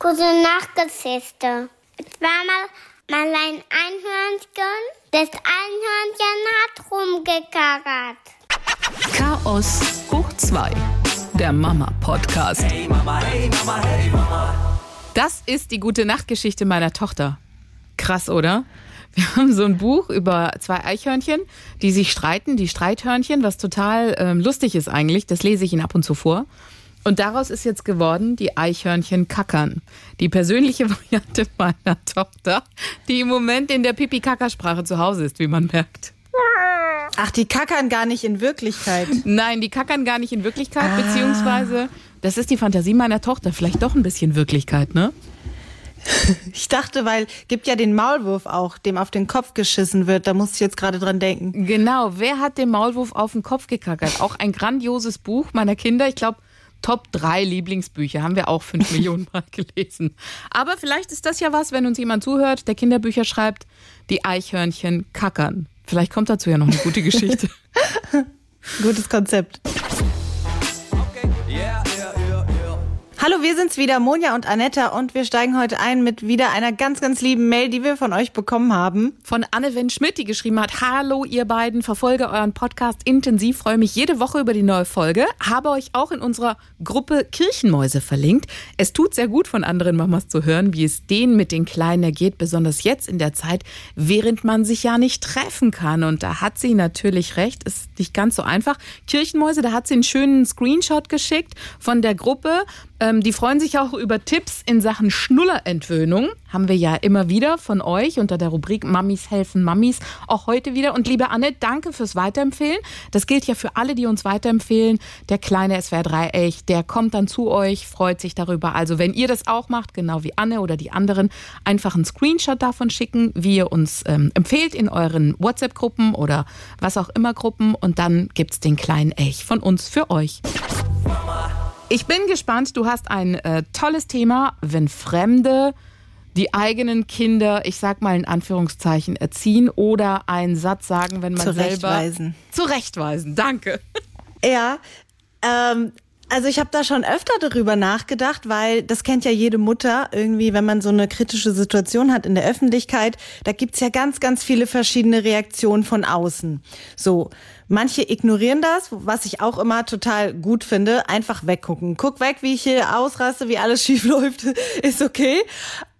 Gute Nacht, Geschichte. Es war mal, mal ein Einhörnchen. Das Einhörnchen hat rumgekarrt. Chaos hoch 2. Der Mama-Podcast. Hey Mama, hey Mama, hey Mama. Das ist die gute Nachtgeschichte meiner Tochter. Krass, oder? Wir haben so ein Buch über zwei Eichhörnchen, die sich streiten, die Streithörnchen, was total ähm, lustig ist eigentlich. Das lese ich Ihnen ab und zu vor. Und daraus ist jetzt geworden die Eichhörnchen kackern. Die persönliche Variante meiner Tochter, die im Moment in der Pipi-Kaka-Sprache zu Hause ist, wie man merkt. Ach, die kackern gar nicht in Wirklichkeit. Nein, die kackern gar nicht in Wirklichkeit, beziehungsweise das ist die Fantasie meiner Tochter. Vielleicht doch ein bisschen Wirklichkeit, ne? Ich dachte, weil gibt ja den Maulwurf auch, dem auf den Kopf geschissen wird. Da muss ich jetzt gerade dran denken. Genau, wer hat den Maulwurf auf den Kopf gekackert? Auch ein grandioses Buch meiner Kinder. Ich glaube, Top 3 Lieblingsbücher haben wir auch fünf Millionen Mal gelesen. Aber vielleicht ist das ja was, wenn uns jemand zuhört, der Kinderbücher schreibt, die Eichhörnchen kackern. Vielleicht kommt dazu ja noch eine gute Geschichte. Gutes Konzept. Hallo, wir sind's wieder, Monja und Anetta, und wir steigen heute ein mit wieder einer ganz, ganz lieben Mail, die wir von euch bekommen haben. Von Anne Wendt Schmidt, die geschrieben hat, Hallo ihr beiden, verfolge euren Podcast intensiv, freue mich jede Woche über die neue Folge, habe euch auch in unserer Gruppe Kirchenmäuse verlinkt. Es tut sehr gut von anderen Mamas zu hören, wie es denen mit den Kleinen ergeht, besonders jetzt in der Zeit, während man sich ja nicht treffen kann. Und da hat sie natürlich recht, ist nicht ganz so einfach. Kirchenmäuse, da hat sie einen schönen Screenshot geschickt von der Gruppe. Ähm, die freuen sich auch über Tipps in Sachen Schnullerentwöhnung. Haben wir ja immer wieder von euch unter der Rubrik Mamis helfen Mamis. Auch heute wieder. Und liebe Anne, danke fürs Weiterempfehlen. Das gilt ja für alle, die uns weiterempfehlen. Der kleine SWR3-Elch, der kommt dann zu euch, freut sich darüber. Also wenn ihr das auch macht, genau wie Anne oder die anderen, einfach einen Screenshot davon schicken, wie ihr uns ähm, empfehlt in euren WhatsApp-Gruppen oder was auch immer Gruppen. Und dann gibt's den kleinen Elch von uns für euch. Ich bin gespannt. Du hast ein äh, tolles Thema, wenn Fremde die eigenen Kinder, ich sag mal in Anführungszeichen, erziehen oder einen Satz sagen, wenn man Zurechtweisen. selber zurechtweisen. Danke. Ja, ähm, also ich habe da schon öfter darüber nachgedacht, weil das kennt ja jede Mutter irgendwie, wenn man so eine kritische Situation hat in der Öffentlichkeit, da gibt's ja ganz, ganz viele verschiedene Reaktionen von außen. So, manche ignorieren das, was ich auch immer total gut finde, einfach weggucken. Guck weg, wie ich hier ausraste, wie alles schief läuft, ist okay.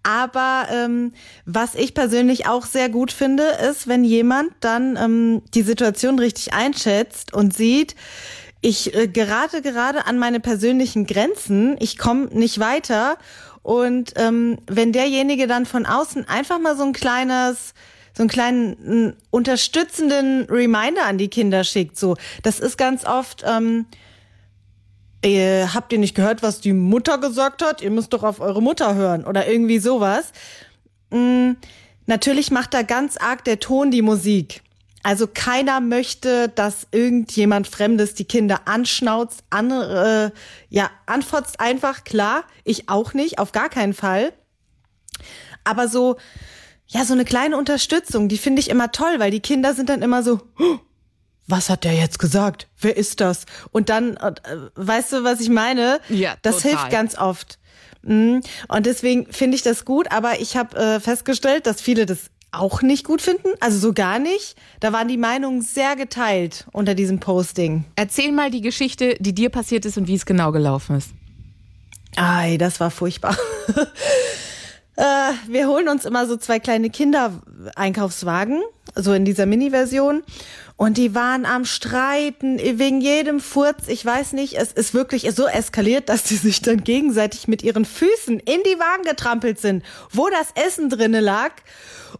Aber ähm, was ich persönlich auch sehr gut finde, ist, wenn jemand dann ähm, die Situation richtig einschätzt und sieht, ich äh, gerate gerade an meine persönlichen Grenzen, ich komme nicht weiter. Und ähm, wenn derjenige dann von außen einfach mal so ein kleines, so einen kleinen unterstützenden Reminder an die Kinder schickt, so, das ist ganz oft. Ähm, äh, habt ihr nicht gehört, was die Mutter gesagt hat? Ihr müsst doch auf eure Mutter hören oder irgendwie sowas. Mm, natürlich macht da ganz arg der Ton die Musik. Also keiner möchte, dass irgendjemand Fremdes die Kinder anschnauzt, an, äh, ja, anfotzt einfach, klar. Ich auch nicht, auf gar keinen Fall. Aber so, ja, so eine kleine Unterstützung, die finde ich immer toll, weil die Kinder sind dann immer so, "Huh, was hat der jetzt gesagt? Wer ist das? Und dann, äh, weißt du, was ich meine? Ja, Das total. hilft ganz oft. Mm, Und deswegen finde ich das gut, aber ich habe äh, festgestellt, dass viele das auch nicht gut finden, also so gar nicht. Da waren die Meinungen sehr geteilt unter diesem Posting. Erzähl mal die Geschichte, die dir passiert ist und wie es genau gelaufen ist. Ei, das war furchtbar. äh, wir holen uns immer so zwei kleine Kinder-Einkaufswagen, so in dieser Mini-Version. Und die waren am Streiten wegen jedem Furz. Ich weiß nicht, es ist wirklich so eskaliert, dass die sich dann gegenseitig mit ihren Füßen in die Wagen getrampelt sind, wo das Essen drinne lag.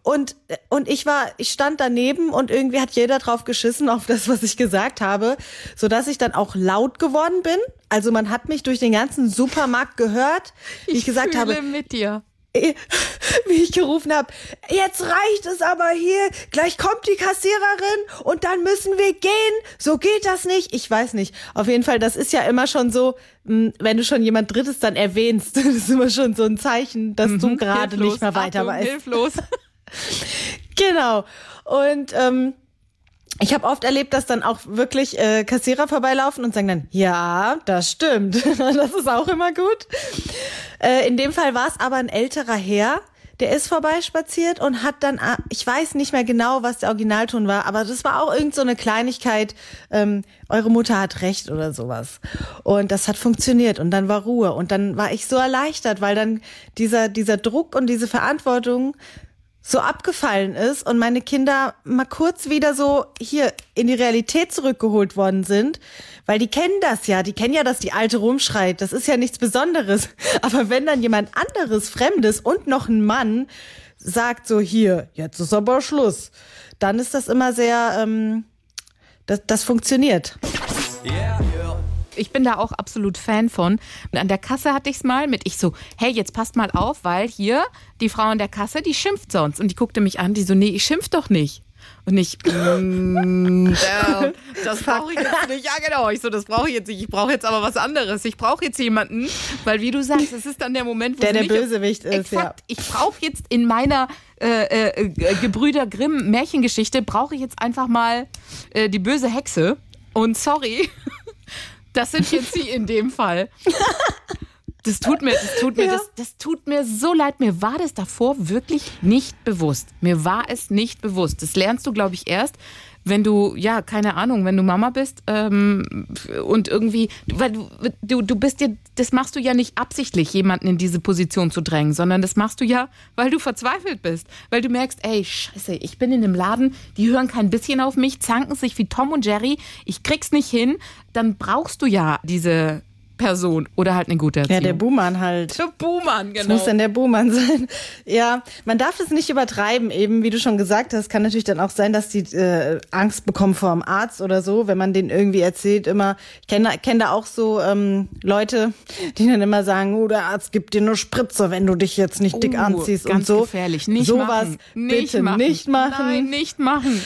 Und, und ich war, ich stand daneben und irgendwie hat jeder drauf geschissen auf das, was ich gesagt habe, so dass ich dann auch laut geworden bin. Also man hat mich durch den ganzen Supermarkt gehört, wie ich, gesagt fühle habe, mit dir. Wie ich gerufen habe, jetzt reicht es aber hier, gleich kommt die Kassiererin und dann müssen wir gehen. So geht das nicht. Ich weiß nicht. Auf jeden Fall, das ist ja immer schon so, mh, wenn du schon jemand Drittes dann erwähnst, das ist immer schon so ein Zeichen, dass du gerade nicht mehr weiter Achtung, weißt. Hilflos. Genau. Und ähm, ich habe oft erlebt, dass dann auch wirklich äh, Kassierer vorbeilaufen und sagen dann, ja, das stimmt. das ist auch immer gut. Äh, in dem Fall war es aber ein älterer Herr, der ist vorbeispaziert und hat dann, ah, ich weiß nicht mehr genau, was der Originalton war, aber das war auch irgend so eine Kleinigkeit, ähm, eure Mutter hat recht oder sowas. Und das hat funktioniert und dann war Ruhe und dann war ich so erleichtert, weil dann dieser, dieser Druck und diese Verantwortung so abgefallen ist und meine Kinder mal kurz wieder so hier in die Realität zurückgeholt worden sind, weil die kennen das ja, die kennen ja, dass die Alte rumschreit, das ist ja nichts Besonderes. Aber wenn dann jemand anderes, Fremdes und noch ein Mann sagt so hier, jetzt ist aber Schluss, dann ist das immer sehr, ähm, das, das funktioniert. Ich bin da auch absolut Fan von. Und an der Kasse hatte ich es mal mit, ich so, hey, jetzt passt mal auf, weil hier die Frau an der Kasse, die schimpft sonst. Und die guckte mich an, die so, nee, ich schimpf doch nicht. Und ich, mm, ja, das brauche ich jetzt nicht. Ja, genau. Ich so, das brauche ich jetzt nicht. Ich brauche jetzt aber was anderes. Ich brauche jetzt jemanden, weil wie du sagst, es ist dann der Moment, wo Der der Bösewicht ist, Exakt. Ich brauche jetzt in meiner äh, äh, Gebrüder Grimm Märchengeschichte brauche ich jetzt einfach mal äh, die böse Hexe. Und sorry, das sind jetzt sie in dem Fall. Das tut mir, das tut mir, Ja. das, das tut mir so leid. Mir war das davor wirklich nicht bewusst. Mir war es nicht bewusst. Das lernst du, glaube ich, erst, wenn du, ja, keine Ahnung, wenn du Mama bist ähm, und irgendwie, weil du, du, du bist dir, das machst du ja nicht absichtlich, jemanden in diese Position zu drängen, sondern das machst du ja, weil du verzweifelt bist. Weil du merkst, ey, scheiße, ich bin in einem Laden, die hören kein bisschen auf mich, zanken sich wie Tom und Jerry, ich krieg's nicht hin, dann brauchst du ja diese Person oder halt eine gute Erziehung. Ja, der Buhmann halt. Der Buhmann, Das genau. muss dann der Buhmann sein. Ja, man darf es nicht übertreiben, eben wie du schon gesagt hast, kann natürlich dann auch sein, dass die äh, Angst bekommen vor dem Arzt oder so, wenn man den irgendwie erzählt, immer, ich kenne kenn da auch so ähm, Leute, die dann immer sagen, oh, der Arzt gibt dir nur Spritze, wenn du dich jetzt nicht dick Oh, anziehst ganz und so. gefährlich. Nicht Sowas machen. bitte nicht machen. Nein, nicht machen.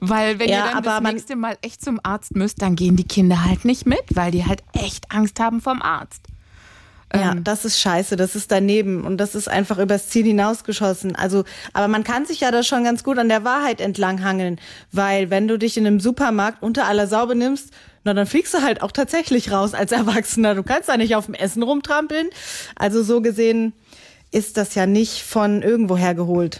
Weil wenn Ja, ihr dann aber das nächste Mal echt zum Arzt müsst, dann gehen die Kinder halt nicht mit, weil die halt echt Angst haben vom Arzt. Ja, Ähm. das ist scheiße, das ist daneben und das ist einfach übers Ziel hinausgeschossen. Also, aber man kann sich ja da schon ganz gut an der Wahrheit entlanghangeln, weil wenn du dich in einem Supermarkt unter aller Sau benimmst, na dann fliegst du halt auch tatsächlich raus als Erwachsener. Du kannst da nicht auf dem Essen rumtrampeln. Also so gesehen ist das ja nicht von irgendwoher geholt.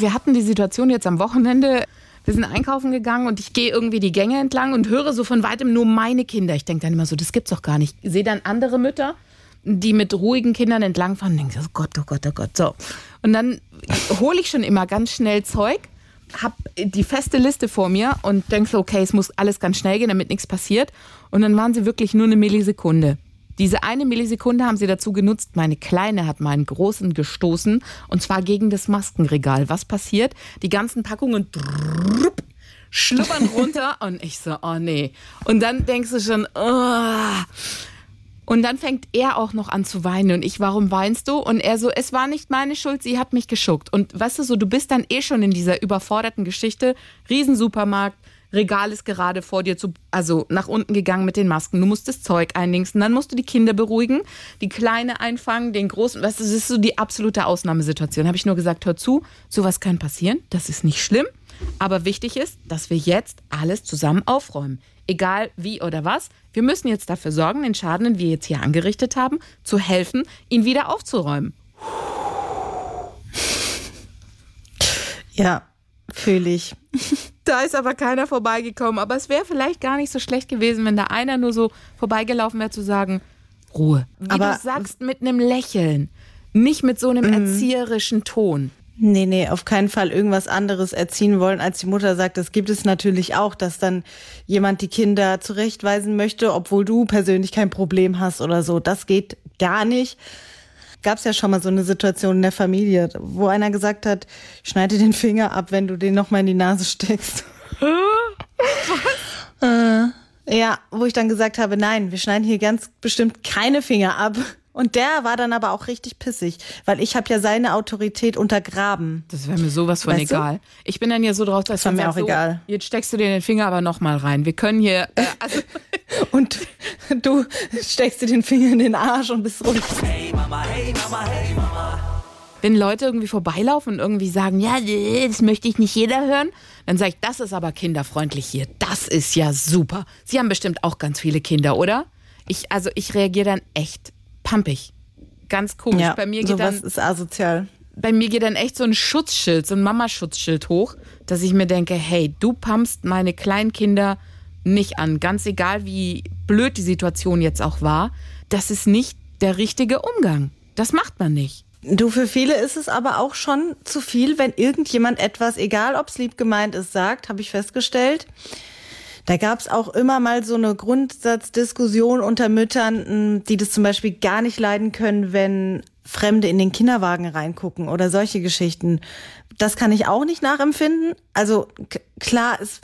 Wir hatten die Situation jetzt am Wochenende. Wir sind einkaufen gegangen und ich gehe irgendwie die Gänge entlang und höre so von weitem nur meine Kinder. Ich denke dann immer so, das gibt's doch gar nicht. Ich sehe dann andere Mütter, die mit ruhigen Kindern entlangfahren und denke, so, oh Gott, oh Gott, oh Gott. So. Und dann hole ich schon immer ganz schnell Zeug, hab die feste Liste vor mir und denke so, okay, es muss alles ganz schnell gehen, damit nichts passiert. Und dann waren sie wirklich nur eine Millisekunde. Diese eine Millisekunde haben sie dazu genutzt, meine Kleine hat meinen Großen gestoßen und zwar gegen das Maskenregal. Was passiert? Die ganzen Packungen drrrrup, schluppern runter und ich so, oh nee. Und dann denkst du schon, oh. Und dann fängt er auch noch an zu weinen und ich, warum weinst du? Und er so, es war nicht meine Schuld, sie hat mich geschuckt. Und weißt du so, du bist dann eh schon in dieser überforderten Geschichte, Riesensupermarkt, Regal ist gerade vor dir zu, also nach unten gegangen mit den Masken. Du musst das Zeug einlinksen, dann musst du die Kinder beruhigen, die Kleine einfangen, den Großen. Weißt das ist so die absolute Ausnahmesituation. Habe ich nur gesagt, hör zu, sowas kann passieren, das ist nicht schlimm. Aber wichtig ist, dass wir jetzt alles zusammen aufräumen. Egal wie oder was. Wir müssen jetzt dafür sorgen, den Schaden, den wir jetzt hier angerichtet haben, zu helfen, ihn wieder aufzuräumen. Ja, fühle ich. Da ist aber keiner vorbeigekommen. Aber es wäre vielleicht gar nicht so schlecht gewesen, wenn da einer nur so vorbeigelaufen wäre, zu sagen, Ruhe. Wie Aber- du sagst, mit einem Lächeln. Nicht mit so einem erzieherischen Ton. Nee, nee, auf keinen Fall irgendwas anderes erziehen wollen, als die Mutter sagt. Das gibt es natürlich auch, dass dann jemand die Kinder zurechtweisen möchte, obwohl du persönlich kein Problem hast oder so. Das geht gar nicht. Gab es ja schon mal so eine Situation in der Familie, wo einer gesagt hat, schneide den Finger ab, wenn du den noch mal in die Nase steckst. Äh, ja, wo ich dann gesagt habe, nein, wir schneiden hier ganz bestimmt keine Finger ab. Und der war dann aber auch richtig pissig, weil ich habe ja seine Autorität untergraben. Das wäre mir sowas von Weißt du? egal. Ich bin dann ja so drauf, dass war ich mir auch so, egal. Jetzt steckst du dir den Finger aber noch mal rein. Wir können hier, äh, also Und du steckst dir den Finger in den Arsch und bist ruhig. Hey Mama, hey Mama, hey Mama. wenn Leute irgendwie vorbeilaufen und irgendwie sagen, ja, das möchte ich nicht jeder hören, dann sage ich, das ist aber kinderfreundlich hier. Das ist ja super. Sie haben bestimmt auch ganz viele Kinder, oder? Ich, also ich reagiere dann echt pampig. Ganz komisch. Ja, bei mir geht sowas dann ist asozial. bei mir geht dann echt so ein Schutzschild, so ein Mamaschutzschild hoch, dass ich mir denke, hey, du pumpst meine kleinen Kinder nicht an, ganz egal wie blöd die Situation jetzt auch war. Das ist nicht der richtige Umgang. Das macht man nicht. Du, für viele ist es aber auch schon zu viel, wenn irgendjemand etwas, egal ob es lieb gemeint ist, sagt, habe ich festgestellt. Da gab es auch immer mal so eine Grundsatzdiskussion unter Müttern, die das zum Beispiel gar nicht leiden können, wenn Fremde in den Kinderwagen reingucken oder solche Geschichten. Das kann ich auch nicht nachempfinden. Also klar, es,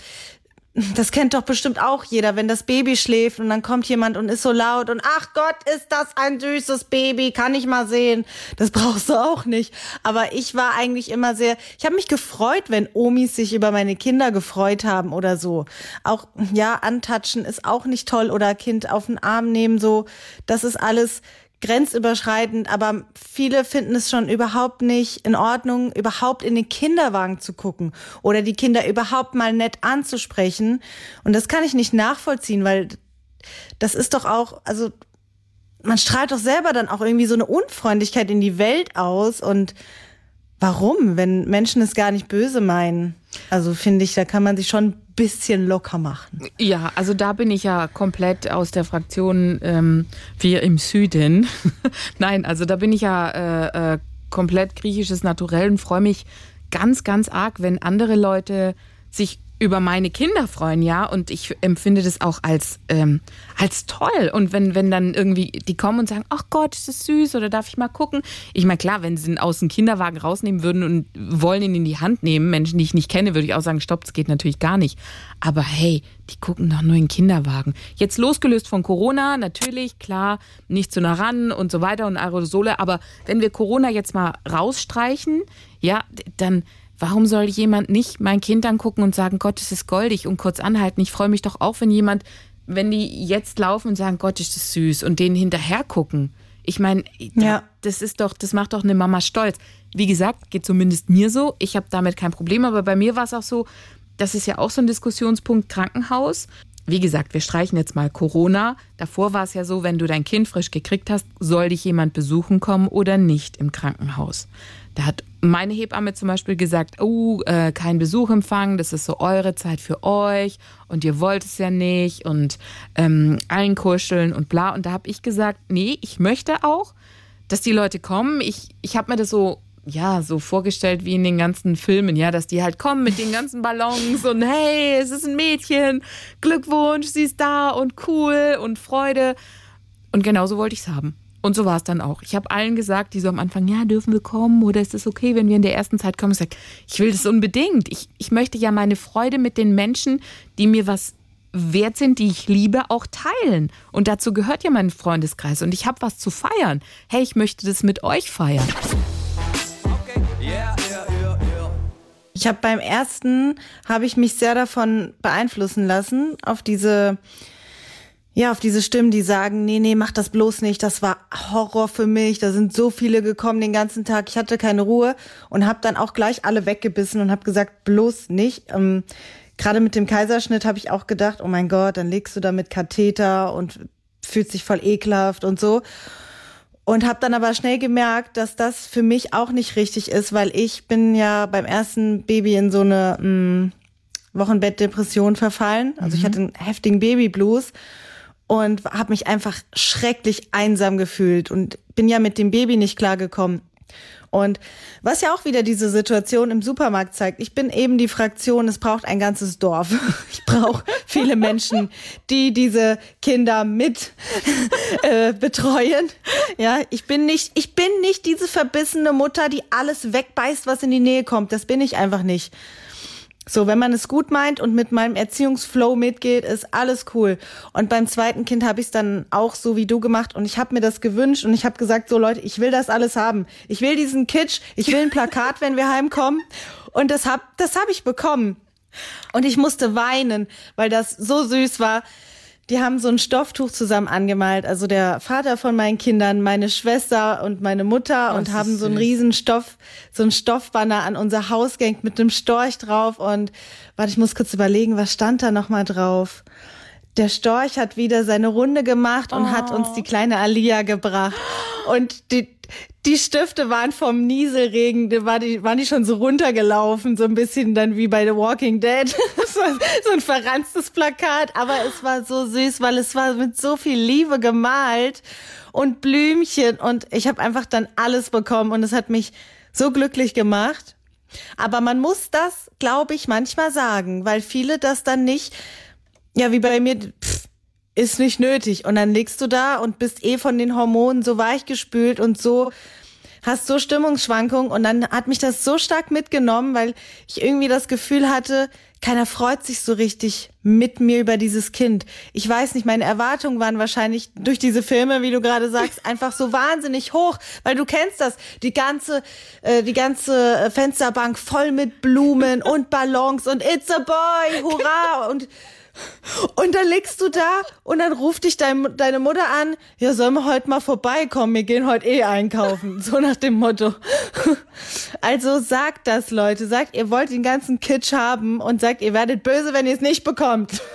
das kennt doch bestimmt auch jeder, wenn das Baby schläft und dann kommt jemand und ist so laut und ach Gott, ist das ein süßes Baby, kann ich mal sehen. Das brauchst du auch nicht. Aber ich war eigentlich immer sehr, ich habe mich gefreut, wenn Omis sich über meine Kinder gefreut haben oder so. Auch ja, antatschen ist auch nicht toll oder Kind auf den Arm nehmen so. Das ist alles grenzüberschreitend, aber viele finden es schon überhaupt nicht in Ordnung, überhaupt in den Kinderwagen zu gucken oder die Kinder überhaupt mal nett anzusprechen. Und das kann ich nicht nachvollziehen, weil das ist doch auch, also man strahlt doch selber dann auch irgendwie so eine Unfreundlichkeit in die Welt aus und warum, wenn Menschen es gar nicht böse meinen? Also finde ich, da kann man sich schon bisschen locker machen. Ja, also da bin ich ja komplett aus der Fraktion ähm, Wir im Süden. Nein, also da bin ich ja äh, äh, komplett griechisches Naturell und freue mich ganz, ganz arg, wenn andere Leute sich über meine Kinder freuen, ja, und ich empfinde das auch als, ähm, als toll. Und wenn, wenn dann irgendwie die kommen und sagen, ach Gott, ist das süß oder darf ich mal gucken? Ich meine, klar, wenn sie ihn aus dem Kinderwagen rausnehmen würden und wollen ihn in die Hand nehmen, Menschen, die ich nicht kenne, würde ich auch sagen, stopp, das geht natürlich gar nicht. Aber hey, die gucken doch nur in den Kinderwagen. Jetzt losgelöst von Corona, natürlich, klar, nicht zu nah ran und so weiter und Aerosole, aber wenn wir Corona jetzt mal rausstreichen, ja, dann Warum soll jemand nicht mein Kind angucken und sagen, Gott, es ist goldig und kurz anhalten? Ich freue mich doch auch, wenn jemand, wenn die jetzt laufen und sagen, Gott, ist das süß und denen hinterher gucken. Ich meine, Ja. das ist doch, das macht doch eine Mama stolz. Wie gesagt, geht zumindest mir so. Ich habe damit kein Problem, aber bei mir war es auch so, das ist ja auch so ein Diskussionspunkt Krankenhaus. Wie gesagt, wir streichen jetzt mal Corona. Davor war es ja so, wenn du dein Kind frisch gekriegt hast, soll dich jemand besuchen kommen oder nicht im Krankenhaus. Da hat meine Hebamme zum Beispiel gesagt, oh, äh, kein Besuchempfang, das ist so eure Zeit für euch und ihr wollt es ja nicht und ähm, allen kuscheln und bla. Und da habe ich gesagt, nee, ich möchte auch, dass die Leute kommen. Ich, ich habe mir das so, ja, so vorgestellt wie in den ganzen Filmen, ja, dass die halt kommen mit den ganzen Ballons und hey, es ist ein Mädchen, Glückwunsch, sie ist da und cool und Freude. Und genauso wollte ich es haben. Und so war es dann auch. Ich habe allen gesagt, die so am Anfang, ja, dürfen wir kommen oder ist es okay, wenn wir in der ersten Zeit kommen? Ich sage, ich will das unbedingt. Ich, ich möchte ja meine Freude mit den Menschen, die mir was wert sind, die ich liebe, auch teilen. Und dazu gehört ja mein Freundeskreis. Und ich habe was zu feiern. Hey, ich möchte das mit euch feiern. Ich habe beim ersten habe ich mich sehr davon beeinflussen lassen auf diese ja, auf diese Stimmen, die sagen, nee, nee, mach das bloß nicht, das war Horror für mich, da sind so viele gekommen den ganzen Tag, ich hatte keine Ruhe und habe dann auch gleich alle weggebissen und habe gesagt, bloß nicht. Ähm, Gerade mit dem Kaiserschnitt habe ich auch gedacht, oh mein Gott, dann legst du da mit Katheter und fühlt sich voll ekelhaft und so. Und habe dann aber schnell gemerkt, dass das für mich auch nicht richtig ist, weil ich bin ja beim ersten Baby in so eine mh, Wochenbettdepression verfallen. Also ich hatte einen heftigen Babyblues und habe mich einfach schrecklich einsam gefühlt und bin ja mit dem Baby nicht klargekommen. Und was ja auch wieder diese Situation im Supermarkt zeigt, ich bin eben die Fraktion, es braucht ein ganzes Dorf. Ich brauche viele Menschen, die diese Kinder mit äh, betreuen. Ja, ich bin nicht, ich bin nicht diese verbissene Mutter, die alles wegbeißt, was in die Nähe kommt. Das bin ich einfach nicht. So, wenn man es gut meint und mit meinem Erziehungsflow mitgeht, ist alles cool. Und beim zweiten Kind habe ich es dann auch so wie du gemacht und ich habe mir das gewünscht und ich habe gesagt, so Leute, ich will das alles haben. Ich will diesen Kitsch, ich will ein Plakat, wenn wir heimkommen. Und das hab, das hab ich bekommen. Und ich musste weinen, weil das so süß war. Die haben so ein Stofftuch zusammen angemalt. Also der Vater von meinen Kindern, meine Schwester und meine Mutter Oh, und haben so einen riesen Stoff, so ein Stoffbanner an unser Haus gehängt mit einem Storch drauf. Und warte, ich muss kurz überlegen, was stand da nochmal drauf? Der Storch hat wieder seine Runde gemacht und hat uns Oh. die kleine Alia gebracht. Und die, die Stifte waren vom Nieselregen, da war die, waren die schon so runtergelaufen, so ein bisschen dann wie bei The Walking Dead. Das war so ein verranztes Plakat, aber es war so süß, weil es war mit so viel Liebe gemalt und Blümchen und ich habe einfach dann alles bekommen und es hat mich so glücklich gemacht. Aber man muss das, glaube ich, manchmal sagen, weil viele das dann nicht, ja, wie bei mir, pff, ist nicht nötig. Und dann liegst du da und bist eh von den Hormonen so weichgespült und so, hast so Stimmungsschwankungen. Und dann hat mich das so stark mitgenommen, weil ich irgendwie das Gefühl hatte, keiner freut sich so richtig mit mir über dieses Kind. Ich weiß nicht, meine Erwartungen waren wahrscheinlich durch diese Filme, wie du gerade sagst, einfach so wahnsinnig hoch, weil du kennst das, die ganze, äh, die ganze äh, Fensterbank voll mit Blumen und Ballons und It's a Boy, hurra und und dann liegst du da und dann ruft dich dein, deine Mutter an, ja, sollen wir heute mal vorbeikommen, wir gehen heute eh einkaufen. So nach dem Motto. Also sagt das, Leute. Sagt, ihr wollt den ganzen Kitsch haben und sagt, ihr werdet böse, wenn ihr es nicht bekommt.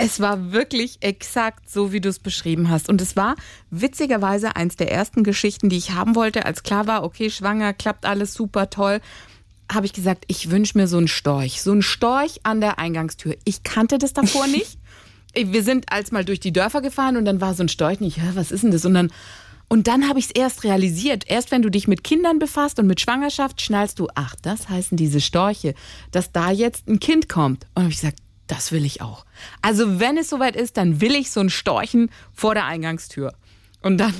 Es war wirklich exakt so, wie du es beschrieben hast. Und es war witzigerweise eins der ersten Geschichten, die ich haben wollte, als klar war, okay, schwanger, klappt alles super toll. Habe ich gesagt, ich wünsche mir so einen Storch. So einen Storch an der Eingangstür. Ich kannte das davor nicht. Wir sind als mal durch die Dörfer gefahren und dann war so ein Storch nicht, "Hä, was ist denn das? Und dann, und dann habe ich es erst realisiert. Erst wenn du dich mit Kindern befasst und mit Schwangerschaft, schnallst du, ach, das heißen diese Storche, dass da jetzt ein Kind kommt. Und habe ich gesagt, das will ich auch. Also wenn es soweit ist, dann will ich so einen Storchen vor der Eingangstür. Und dann,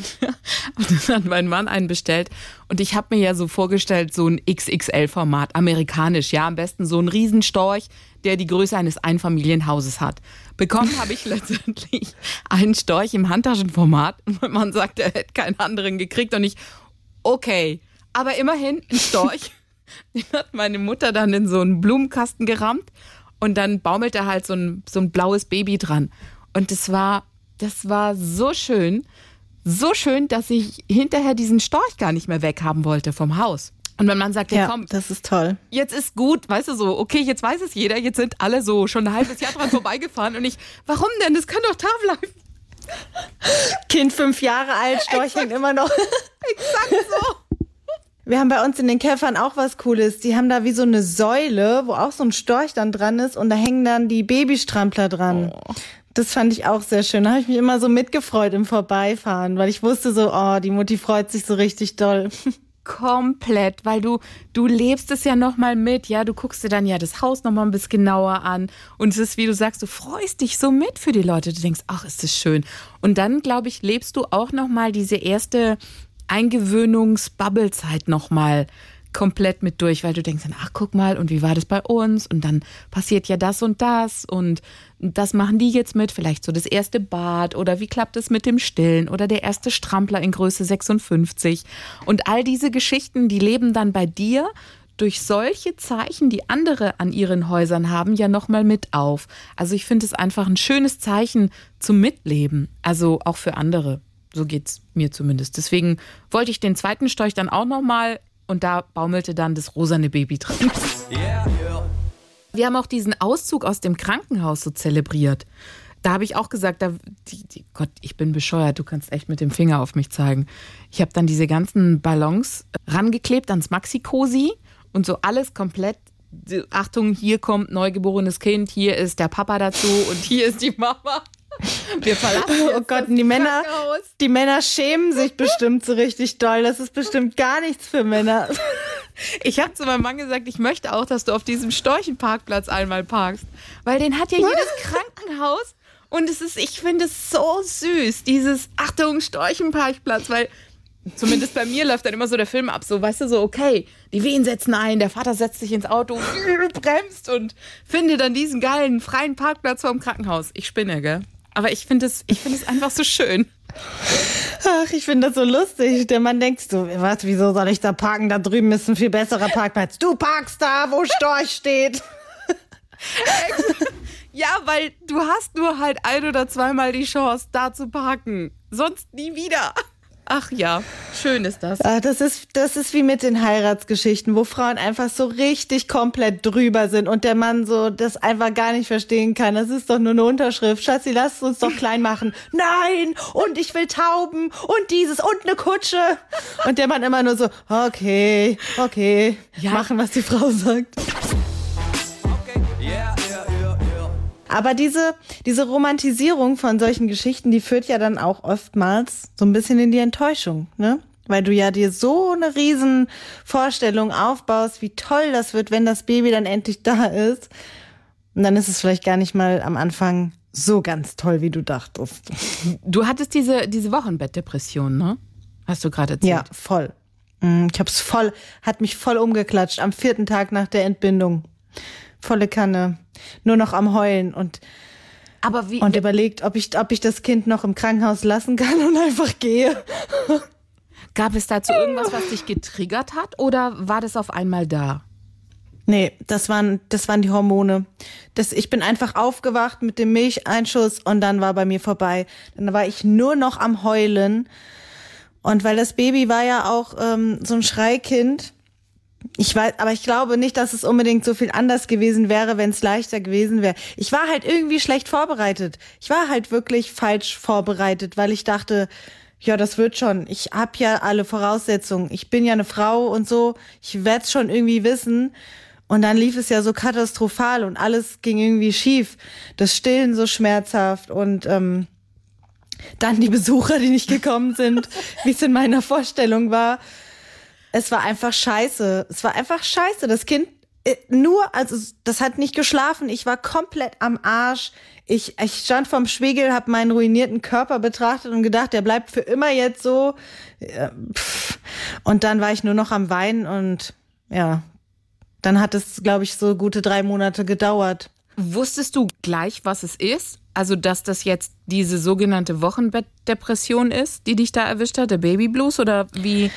hat mein Mann einen bestellt. Und ich habe mir ja so vorgestellt, so ein XXL-Format, amerikanisch, ja, am besten so ein Riesenstorch, der die Größe eines Einfamilienhauses hat. Bekommen habe ich letztendlich einen Storch im Handtaschenformat. Und mein Mann sagt, er hätte keinen anderen gekriegt. Und ich, okay, aber immerhin ein Storch. Den hat meine Mutter dann in so einen Blumenkasten gerammt. Und dann baumelte halt so ein, so ein blaues Baby dran. Und das war, das war so schön. So schön, dass ich hinterher diesen Storch gar nicht mehr weghaben wollte vom Haus. Und mein Mann sagte, Ja, komm, das ist toll. jetzt ist gut, weißt du so, okay, jetzt weiß es jeder, jetzt sind alle so schon ein halbes Jahr dran vorbeigefahren und ich, warum denn? Das kann doch da bleiben. Kind fünf Jahre alt, Storch hängt immer noch. Exakt so. Wir haben bei uns in den Käfern auch was Cooles. Die haben da wie so eine Säule, wo auch so ein Storch dann dran ist und da hängen dann die Babystrampler dran. Das fand ich auch sehr schön. Da habe ich mich immer so mitgefreut im Vorbeifahren, weil ich wusste so, oh, die Mutti freut sich so richtig doll. Komplett, weil du, du lebst es ja nochmal mit, ja, du guckst dir dann ja das Haus nochmal ein bisschen genauer an und es ist, wie du sagst, du freust dich so mit für die Leute, du denkst, ach, ist das schön. Und dann, glaube ich, lebst du auch nochmal diese erste Eingewöhnungs-Bubble-Zeit nochmal komplett mit durch, weil du denkst dann, ach, guck mal, und wie war das bei uns? Und dann passiert ja das und das und das machen die jetzt mit, vielleicht so das erste Bad oder wie klappt es mit dem Stillen oder der erste Strampler in Größe 56. Und all diese Geschichten, die leben dann bei dir durch solche Zeichen, die andere an ihren Häusern haben, ja nochmal mit auf. Also ich finde es einfach ein schönes Zeichen zum Mitleben, also auch für andere. So geht's mir zumindest. Deswegen wollte ich den zweiten Storch dann auch nochmal und da baumelte dann das rosane Baby drin. Yeah. Wir haben auch diesen Auszug aus dem Krankenhaus so zelebriert. Da habe ich auch gesagt, da, die, die, Gott, ich bin bescheuert, du kannst echt mit dem Finger auf mich zeigen. Ich habe dann diese ganzen Ballons rangeklebt ans Maxi-Cosi und so alles komplett. Achtung, hier kommt neugeborenes Kind, hier ist der Papa dazu und hier ist die Mama. Wir verlassen Oh Gott, die Männer, die Männer schämen sich bestimmt so richtig doll. Das ist bestimmt gar nichts für Männer. Ich habe zu meinem Mann gesagt, ich möchte auch, dass du auf diesem Storchenparkplatz einmal parkst. Weil den hat ja jedes Krankenhaus. Und es ist, ich finde es so süß, dieses Achtung, Storchenparkplatz, weil zumindest bei mir läuft dann immer so der Film ab, so, weißt du, so, okay, die Wehen setzen ein, der Vater setzt sich ins Auto, bremst und finde dann diesen geilen, freien Parkplatz vorm Krankenhaus. Ich spinne, gell? Aber ich finde es, ich finde es einfach so schön. Ach, ich finde das so lustig. Der Mann denkt so, was, wieso soll ich da parken? Da drüben ist ein viel besserer Parkplatz. Du parkst da, wo Storch steht. Ja, weil du hast nur halt ein oder zweimal die Chance, da zu parken. Sonst nie wieder. Ach ja, schön ist das. Ah, Das ist, das ist wie mit den Heiratsgeschichten, wo Frauen einfach so richtig komplett drüber sind und der Mann so das einfach gar nicht verstehen kann. Das ist doch nur eine Unterschrift. Schatzi, lass uns doch klein machen. Nein! Und ich will Tauben und dieses und eine Kutsche. Und der Mann immer nur so, okay, okay, Ja. machen, was die Frau sagt. Aber diese, diese Romantisierung von solchen Geschichten, die führt ja dann auch oftmals so ein bisschen in die Enttäuschung, ne? Weil du ja dir so eine riesen Vorstellung aufbaust, wie toll das wird, wenn das Baby dann endlich da ist. Und dann ist es vielleicht gar nicht mal am Anfang so ganz toll, wie du dachtest. Du hattest diese, diese Wochenbettdepression, ne? Hast du gerade erzählt. Ja, voll. Mm, Ich hab's voll, hat mich voll umgeklatscht am vierten Tag nach der Entbindung. Volle Kanne. Nur noch am Heulen und Aber wie, und überlegt, ob ich, ob ich das Kind noch im Krankenhaus lassen kann und einfach gehe. gab es dazu irgendwas, was dich getriggert hat oder war das auf einmal da? Nee, das waren, das waren die Hormone. Das, ich bin einfach aufgewacht mit dem Milcheinschuss und dann war bei mir vorbei. Dann war ich nur noch am Heulen. Und weil das Baby war ja auch ähm, so ein Schreikind. Ich weiß, aber ich glaube nicht, dass es unbedingt so viel anders gewesen wäre, wenn es leichter gewesen wäre. Ich war halt irgendwie schlecht vorbereitet. Ich war halt wirklich falsch vorbereitet, weil ich dachte, ja, das wird schon. Ich hab ja alle Voraussetzungen. Ich bin ja eine Frau und so. Ich werd's schon irgendwie wissen. Und dann lief es ja so katastrophal und alles ging irgendwie schief. Das Stillen so schmerzhaft und ähm, dann die Besucher, die nicht gekommen sind, wie es in meiner Vorstellung war. Es war einfach scheiße. Es war einfach scheiße. Das Kind äh, nur, also das hat nicht geschlafen. Ich war komplett am Arsch. Ich, ich stand vorm Spiegel, habe meinen ruinierten Körper betrachtet und gedacht, der bleibt für immer jetzt so. Und dann war ich nur noch am Weinen und ja, dann hat es, glaube ich, so gute drei Monate gedauert. Wusstest du gleich, was es ist? Also, dass das jetzt diese sogenannte Wochenbettdepression ist, die dich da erwischt hat, der Babyblues oder wie?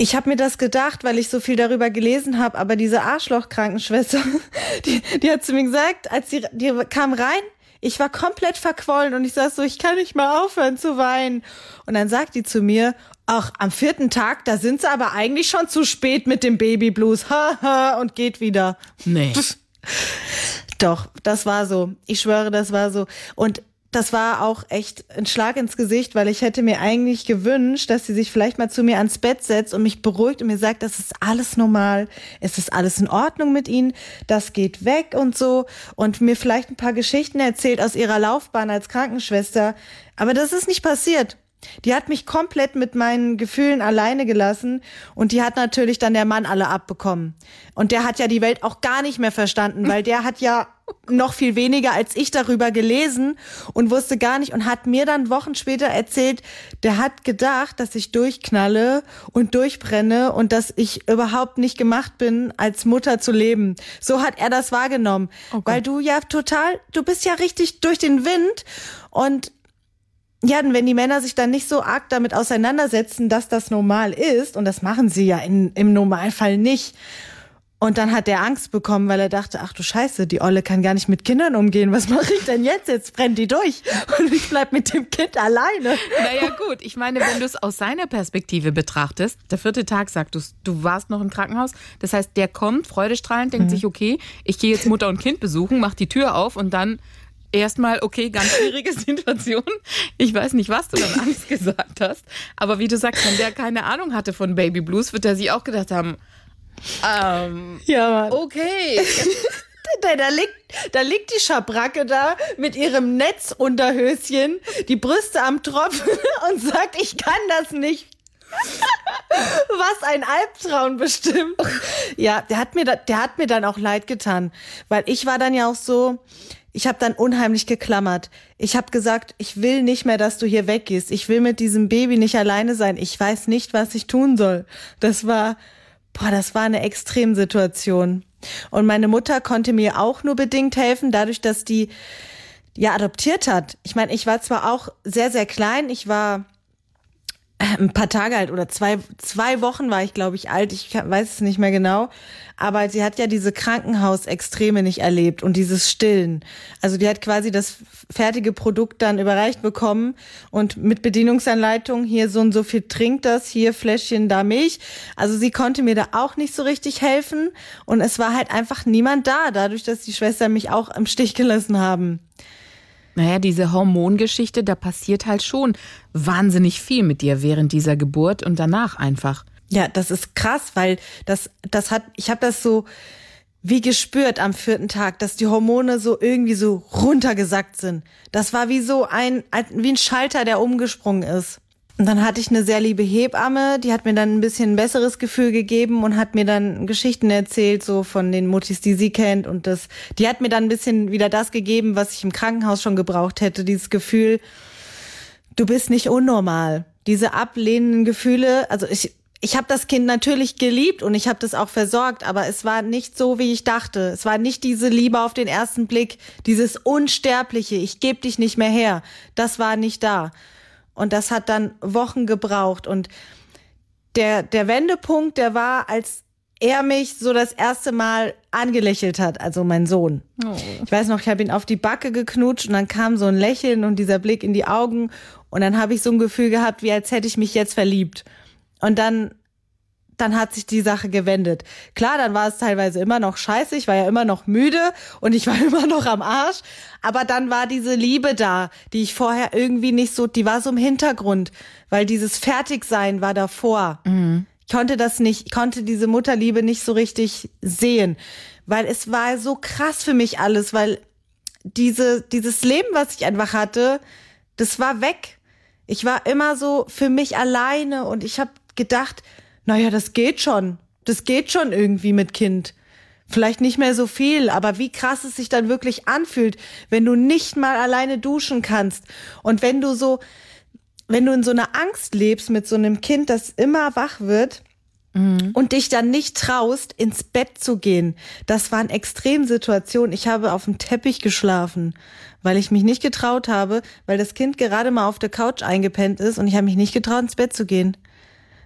Ich habe mir das gedacht, weil ich so viel darüber gelesen habe, aber diese Arschloch-Krankenschwester, die, die hat zu mir gesagt, als sie die kam rein, ich war komplett verquollen und ich saß so, ich kann nicht mal aufhören zu weinen. Und dann sagt die zu mir, ach, am vierten Tag, da sind sie aber eigentlich schon zu spät mit dem Babyblues. Haha, und geht wieder. Nee. Doch, das war so. Ich schwöre, das war so. Und das war auch echt ein Schlag ins Gesicht, weil ich hätte mir eigentlich gewünscht, dass sie sich vielleicht mal zu mir ans Bett setzt und mich beruhigt und mir sagt, das ist alles normal, es ist alles in Ordnung mit ihnen, das geht weg und so und mir vielleicht ein paar Geschichten erzählt aus ihrer Laufbahn als Krankenschwester. Aber das ist nicht passiert. Die hat mich komplett mit meinen Gefühlen alleine gelassen und die hat natürlich dann der Mann alle abbekommen. Und der hat ja die Welt auch gar nicht mehr verstanden, weil der hat ja noch viel weniger als ich darüber gelesen und wusste gar nicht und hat mir dann Wochen später erzählt, der hat gedacht, dass ich durchknalle und durchbrenne und dass ich überhaupt nicht gemacht bin, als Mutter zu leben. So hat er das wahrgenommen, weil du ja total, du bist ja richtig durch den Wind und ja, denn wenn die Männer sich dann nicht so arg damit auseinandersetzen, dass das normal ist, und das machen sie ja in, im Normalfall nicht, und dann hat er Angst bekommen, weil er dachte, ach du Scheiße, die Olle kann gar nicht mit Kindern umgehen. Was mache ich denn jetzt? Jetzt brennt die durch und ich bleib mit dem Kind alleine. Naja, gut. Ich meine, wenn du es aus seiner Perspektive betrachtest, der vierte Tag sagt du, du warst noch im Krankenhaus. Das heißt, der kommt, freudestrahlend, denkt sich, okay, ich gehe jetzt Mutter und Kind besuchen, macht die Tür auf und dann erstmal, okay, ganz schwierige Situation. Ich weiß nicht, was du dann Angst gesagt hast. Aber wie du sagst, wenn der keine Ahnung hatte von Baby Blues, wird er sich auch gedacht haben, ähm, Ja, Mann. okay. Da, da, liegt, da liegt die Schabracke da mit ihrem Netzunterhöschen, die Brüste am Tropf und sagt, ich kann das nicht. Was ein Albtraum bestimmt. Ja, der hat mir da, der hat mir dann auch leid getan, weil ich war dann ja auch so, ich habe dann unheimlich geklammert. Ich habe gesagt, ich will nicht mehr, dass du hier weggehst. Ich will mit diesem Baby nicht alleine sein. Ich weiß nicht, was ich tun soll. Das war boah, das war eine Extremsituation. Und meine Mutter konnte mir auch nur bedingt helfen, dadurch, dass die ja adoptiert hat. Ich meine, ich war zwar auch sehr, sehr klein, ich war ein paar Tage alt oder zwei, zwei Wochen war ich, glaube ich, alt. Ich weiß es nicht mehr genau. Aber sie hat ja diese Krankenhausextreme nicht erlebt und dieses Stillen. Also die hat quasi das fertige Produkt dann überreicht bekommen und mit Bedienungsanleitung hier so und so viel trinkt das, hier Fläschchen, da Milch. Also sie konnte mir da auch nicht so richtig helfen und es war halt einfach niemand da, dadurch, dass die Schwestern mich auch im Stich gelassen haben. Naja, diese Hormongeschichte, da passiert halt schon wahnsinnig viel mit dir während dieser Geburt und danach einfach. Ja, das ist krass, weil das, das hat, ich habe das so wie gespürt am vierten Tag, dass die Hormone so irgendwie so runtergesackt sind. Das war wie so ein, wie ein Schalter, der umgesprungen ist. Und dann hatte ich eine sehr liebe Hebamme, die hat mir dann ein bisschen ein besseres Gefühl gegeben und hat mir dann Geschichten erzählt, so von den Muttis, die sie kennt. Und das, die hat mir dann ein bisschen wieder das gegeben, was ich im Krankenhaus schon gebraucht hätte, dieses Gefühl, du bist nicht unnormal. Diese ablehnenden Gefühle, also ich, ich habe das Kind natürlich geliebt und ich habe das auch versorgt, aber es war nicht so, wie ich dachte. Es war nicht diese Liebe auf den ersten Blick, dieses Unsterbliche, ich gebe dich nicht mehr her. Das war nicht da. Und das hat dann Wochen gebraucht. Und der, der Wendepunkt, der war, als er mich so das erste Mal angelächelt hat, also mein Sohn. Oh. Ich weiß noch, ich habe ihn auf die Backe geknutscht und dann kam so ein Lächeln und dieser Blick in die Augen und dann habe ich so ein Gefühl gehabt, wie als hätte ich mich jetzt verliebt. Und dann dann hat sich die Sache gewendet. Klar, dann war es teilweise immer noch scheiße, ich war ja immer noch müde und ich war immer noch am Arsch, aber dann war diese Liebe da, die ich vorher irgendwie nicht so, die war so im Hintergrund, weil dieses Fertigsein war davor. Mhm. Ich konnte das nicht, ich konnte diese Mutterliebe nicht so richtig sehen, weil es war so krass für mich alles, weil diese, dieses Leben, was ich einfach hatte, das war weg. Ich war immer so für mich alleine und ich habe gedacht, naja, das geht schon. Das geht schon irgendwie mit Kind. Vielleicht nicht mehr so viel, aber wie krass es sich dann wirklich anfühlt, wenn du nicht mal alleine duschen kannst und wenn du so, wenn du in so einer Angst lebst mit so einem Kind, das immer wach wird mhm. und dich dann nicht traust, ins Bett zu gehen. Das waren Extremsituationen. Ich habe auf dem Teppich geschlafen, weil ich mich nicht getraut habe, weil das Kind gerade mal auf der Couch eingepennt ist und ich habe mich nicht getraut, ins Bett zu gehen.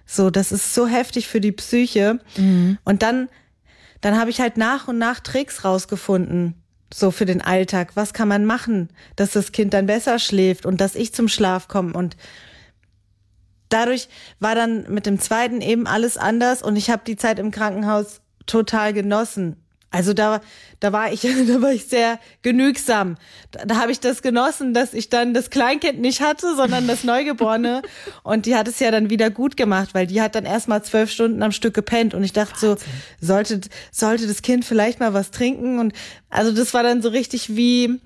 So, das ist so heftig für die Psyche. Mhm. Und dann, dann habe ich halt nach und nach Tricks rausgefunden. So für den Alltag. Was kann man machen, dass das Kind dann besser schläft und dass ich zum Schlaf komme und dadurch war dann mit dem zweiten eben alles anders und ich habe die Zeit im Krankenhaus total genossen. Also da, da war ich, da war ich sehr genügsam. Da, da habe ich das genossen, dass ich dann das Kleinkind nicht hatte, sondern das Neugeborene. Und die hat es ja dann wieder gut gemacht, weil die hat dann erstmal zwölf Stunden am Stück gepennt. Und ich dachte Wahnsinn. so, sollte, sollte das Kind vielleicht mal was trinken? Und also das war dann so richtig wie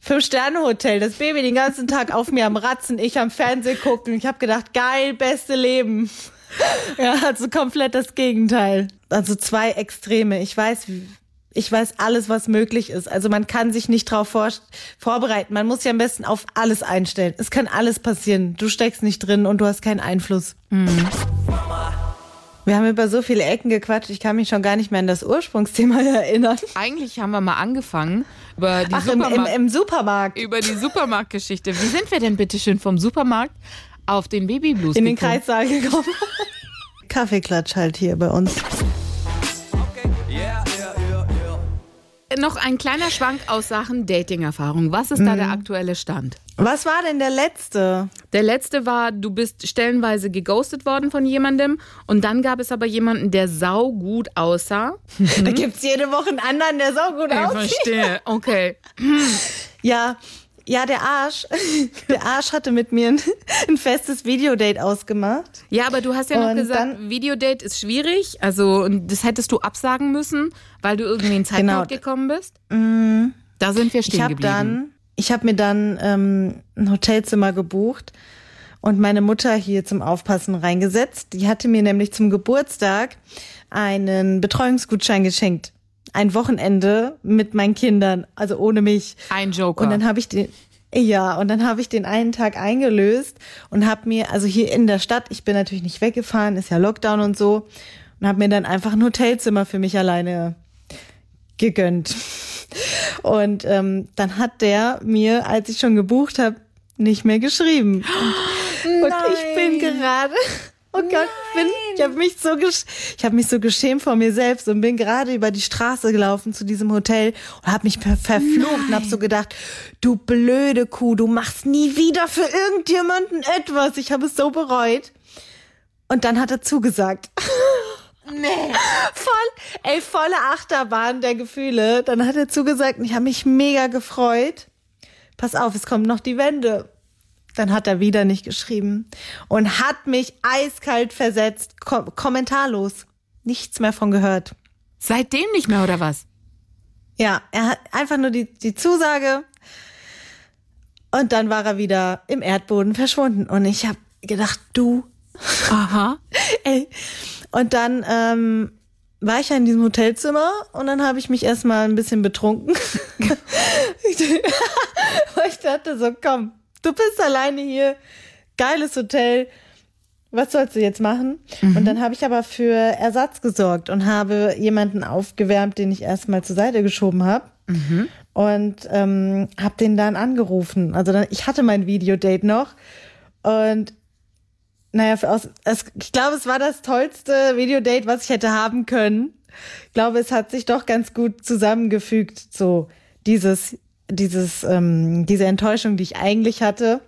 Fünf-Sterne-Hotel. Das Baby den ganzen Tag auf mir am Ratzen, ich am Fernsehen gucken. Ich habe gedacht, geil, beste Leben. Ja, also komplett das Gegenteil. Also zwei Extreme. Ich weiß, ich weiß alles, was möglich ist. Also man kann sich nicht darauf vor, vorbereiten. Man muss ja am besten auf alles einstellen. Es kann alles passieren. Du steckst nicht drin und du hast keinen Einfluss. Mhm. Wir haben über so viele Ecken gequatscht, ich kann mich schon gar nicht mehr an das Ursprungsthema erinnern. Eigentlich haben wir mal angefangen über die Ach, Supermarkt, im, im, im Supermarkt. Über die Supermarktgeschichte. Wie sind wir denn bitte schön vom Supermarkt auf den Babyblues In den Kreissaal gekommen. Kaffeeklatsch halt hier bei uns. Noch ein kleiner Schwank aus Sachen Dating-Erfahrung. Was ist da mhm. der aktuelle Stand? Was war denn der letzte? Der letzte war, du bist stellenweise geghostet worden von jemandem und dann gab es aber jemanden, der saugut aussah. Da gibt es jede Woche einen anderen, der saugut aussieht. Ich verstehe, okay. ja, ja, der Arsch. Der Arsch hatte mit mir ein, ein festes Videodate ausgemacht. Ja, aber du hast ja noch und gesagt, dann, Videodate ist schwierig. Also, das hättest du absagen müssen, weil du irgendwie in Zeitnot genau. gekommen bist. Mm, da sind wir stehen ich geblieben. Dann, ich habe mir dann ähm, ein Hotelzimmer gebucht und meine Mutter hier zum Aufpassen reingesetzt. Die hatte mir nämlich zum Geburtstag einen Betreuungsgutschein geschenkt ein Wochenende mit meinen Kindern, also ohne mich. Ein Joker. Und dann habe ich den ja, und dann habe ich den einen Tag eingelöst und habe mir also hier in der Stadt, ich bin natürlich nicht weggefahren, ist ja Lockdown und so, und habe mir dann einfach ein Hotelzimmer für mich alleine gegönnt. Und ähm, dann hat der mir, als ich schon gebucht habe, nicht mehr geschrieben. Und Und ich bin gerade. Oh Gott, ich, bin, ich habe mich so ich habe mich so geschämt vor mir selbst und bin gerade über die Straße gelaufen zu diesem Hotel und habe mich ver verflucht Nein. und habe so gedacht, du blöde Kuh, du machst nie wieder für irgendjemanden etwas. Ich habe es so bereut. Und dann hat er zugesagt. Nee. Voll, ey, volle Achterbahn der Gefühle. Dann hat er zugesagt und ich habe mich mega gefreut. Pass auf, es kommt noch die Wende. Dann hat er wieder nicht geschrieben und hat mich eiskalt versetzt, kom kommentarlos. Nichts mehr von gehört. Seitdem nicht mehr, oder was? Ja, er hat einfach nur die, die Zusage und dann war er wieder im Erdboden verschwunden. Und ich habe gedacht, du. Aha. Ey. Und dann ähm, war ich ja in diesem Hotelzimmer und dann habe ich mich erstmal ein bisschen betrunken. ich dachte so, komm, du bist alleine hier, geiles Hotel, was sollst du jetzt machen? Mhm. Und dann habe ich aber für Ersatz gesorgt und habe jemanden aufgewärmt, den ich erstmal zur Seite geschoben habe. Mhm. Und ähm, habe den dann angerufen. Also dann, ich hatte mein Videodate noch und naja, aus, es, ich glaube, es war das tollste Videodate, was ich hätte haben können. Ich glaube, es hat sich doch ganz gut zusammengefügt, so dieses dieses, ähm, diese Enttäuschung, die ich eigentlich hatte,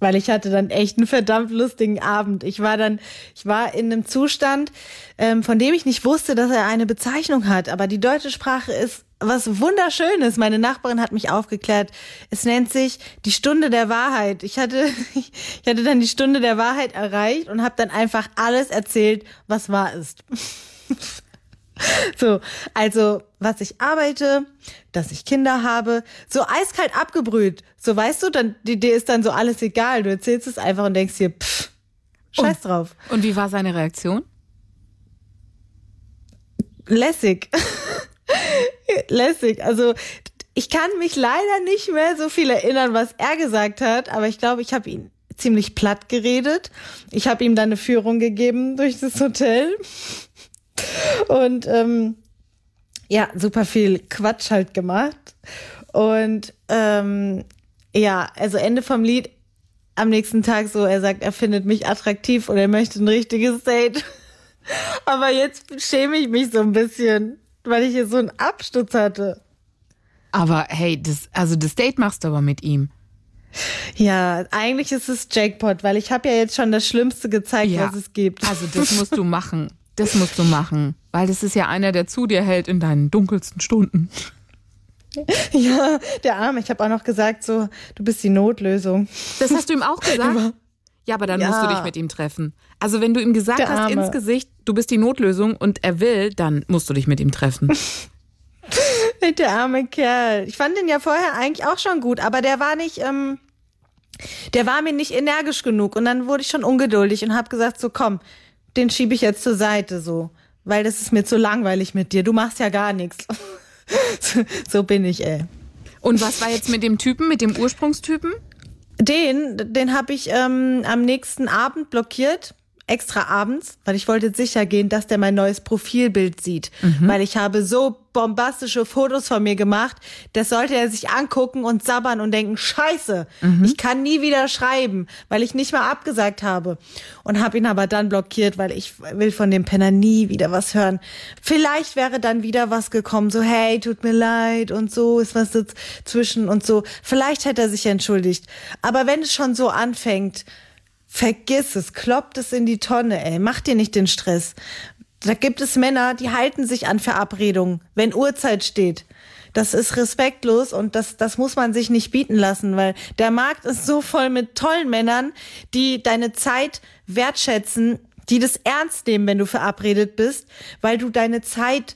weil ich hatte dann echt einen verdammt lustigen Abend. Ich war dann, ich war in einem Zustand, ähm, von dem ich nicht wusste, dass er eine Bezeichnung hat. Aber die deutsche Sprache ist was Wunderschönes. Meine Nachbarin hat mich aufgeklärt. Es nennt sich die Stunde der Wahrheit. Ich hatte, ich hatte dann die Stunde der Wahrheit erreicht und habe dann einfach alles erzählt, was wahr ist. So, also was ich arbeite, dass ich Kinder habe, so eiskalt abgebrüht. So weißt du, dann die Idee ist dann so alles egal. Du erzählst es einfach und denkst dir, pff, scheiß und, drauf. Und wie war seine Reaktion? Lässig. Lässig. Also ich kann mich leider nicht mehr so viel erinnern, was er gesagt hat, aber ich glaube, ich habe ihn ziemlich platt geredet. Ich habe ihm dann eine Führung gegeben durch das Hotel. Und ähm, ja, super viel Quatsch halt gemacht. Und ähm, ja, also Ende vom Lied am nächsten Tag so, er sagt, er findet mich attraktiv und er möchte ein richtiges Date. Aber jetzt schäme ich mich so ein bisschen, weil ich hier so einen Absturz hatte. Aber hey, das, also das Date machst du aber mit ihm. Ja, eigentlich ist es Jackpot, weil ich habe ja jetzt schon das Schlimmste gezeigt, ja, was es gibt. Also das musst du machen. Das musst du machen, weil das ist ja einer, der zu dir hält in deinen dunkelsten Stunden. Ja, der Arme. Ich habe auch noch gesagt, so, du bist die Notlösung. Das hast du ihm auch gesagt? Ja, aber dann ja. musst du dich mit ihm treffen. Also wenn du ihm gesagt der hast Arme. ins Gesicht, du bist die Notlösung und er will, dann musst du dich mit ihm treffen. der arme Kerl. Ich fand den ja vorher eigentlich auch schon gut, aber der war nicht, ähm, der war mir nicht energisch genug. Und dann wurde ich schon ungeduldig und habe gesagt, so komm, den schiebe ich jetzt zur Seite so, weil das ist mir zu langweilig mit dir. Du machst ja gar nichts. so bin ich, ey. Und was war jetzt mit dem Typen, mit dem Ursprungstypen? Den, den habe ich ähm, am nächsten Abend blockiert extra abends, weil ich wollte sicher gehen, dass der mein neues Profilbild sieht, mhm. weil ich habe so bombastische Fotos von mir gemacht, das sollte er sich angucken und sabbern und denken, scheiße, mhm. ich kann nie wieder schreiben, weil ich nicht mal abgesagt habe und habe ihn aber dann blockiert, weil ich will von dem Penner nie wieder was hören. Vielleicht wäre dann wieder was gekommen, so hey, tut mir leid und so ist was dazwischen und so. Vielleicht hätte er sich entschuldigt, aber wenn es schon so anfängt, Vergiss es, kloppt es in die Tonne, ey. Mach dir nicht den Stress. Da gibt es Männer, die halten sich an Verabredungen, wenn Uhrzeit steht. Das ist respektlos und das, das muss man sich nicht bieten lassen, weil der Markt ist so voll mit tollen Männern, die deine Zeit wertschätzen, die das ernst nehmen, wenn du verabredet bist, weil du deine Zeit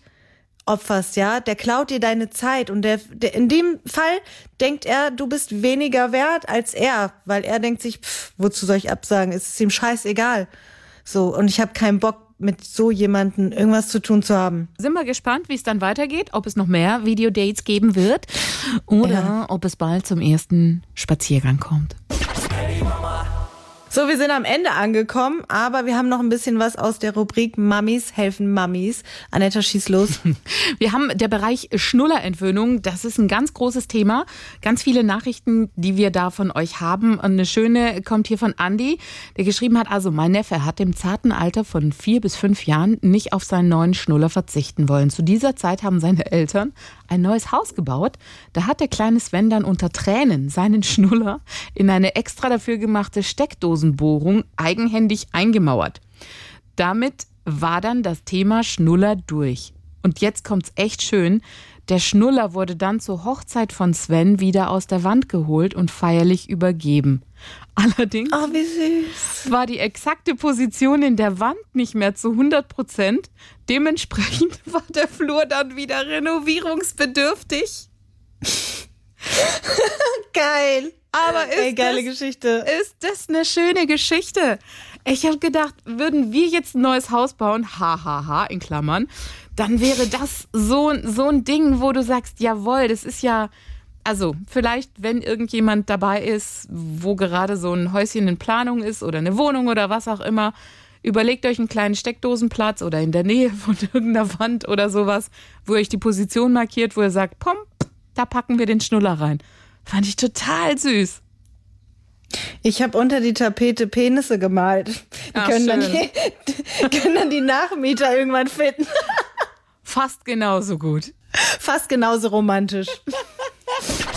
opferst, ja, der klaut dir deine Zeit und der, der in dem Fall denkt er, du bist weniger wert als er, weil er denkt sich, pff, wozu soll ich absagen? Es ist ihm scheißegal. So und ich habe keinen Bock mit so jemanden irgendwas zu tun zu haben. Sind wir gespannt, wie es dann weitergeht, ob es noch mehr Videodates geben wird oder ja. ob es bald zum ersten Spaziergang kommt. So, wir sind am Ende angekommen, aber wir haben noch ein bisschen was aus der Rubrik Mummies helfen Mummies. Annetta, schieß los. Wir haben der Bereich Schnullerentwöhnung. Das ist ein ganz großes Thema. Ganz viele Nachrichten, die wir da von euch haben. Und eine schöne kommt hier von Andy, der geschrieben hat, also mein Neffe hat im zarten Alter von vier bis fünf Jahren nicht auf seinen neuen Schnuller verzichten wollen. Zu dieser Zeit haben seine Eltern ein neues Haus gebaut. Da hat der kleine Sven dann unter Tränen seinen Schnuller in eine extra dafür gemachte Steckdosenbohrung eigenhändig eingemauert. Damit war dann das Thema Schnuller durch. Und jetzt kommt's echt schön. Der Schnuller wurde dann zur Hochzeit von Sven wieder aus der Wand geholt und feierlich übergeben. Allerdings Oh, war die exakte Position in der Wand nicht mehr zu 100 Prozent. Dementsprechend war der Flur dann wieder renovierungsbedürftig. Geil. Aber ist Ey, geile das Geschichte. ist das eine schöne Geschichte. Ich habe gedacht, würden wir jetzt ein neues Haus bauen, hahaha, in Klammern, dann wäre das so, so ein Ding, wo du sagst, jawohl, das ist ja, also vielleicht, wenn irgendjemand dabei ist, wo gerade so ein Häuschen in Planung ist oder eine Wohnung oder was auch immer, überlegt euch einen kleinen Steckdosenplatz oder in der Nähe von irgendeiner Wand oder sowas, wo ihr euch die Position markiert, wo ihr sagt, pom, da packen wir den Schnuller rein. Fand ich total süß. Ich habe unter die Tapete Penisse gemalt. Die Ach, können, dann die, können dann die Nachmieter irgendwann finden. Fast genauso gut. Fast genauso romantisch.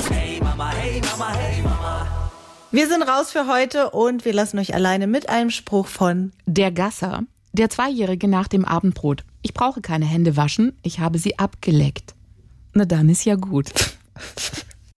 Hey Mama, hey Mama, hey Mama. Wir sind raus für heute und wir lassen euch alleine mit einem Spruch von Der Gasser, der Zweijährige nach dem Abendbrot. Ich brauche keine Hände waschen, ich habe sie abgeleckt. Na dann ist ja gut.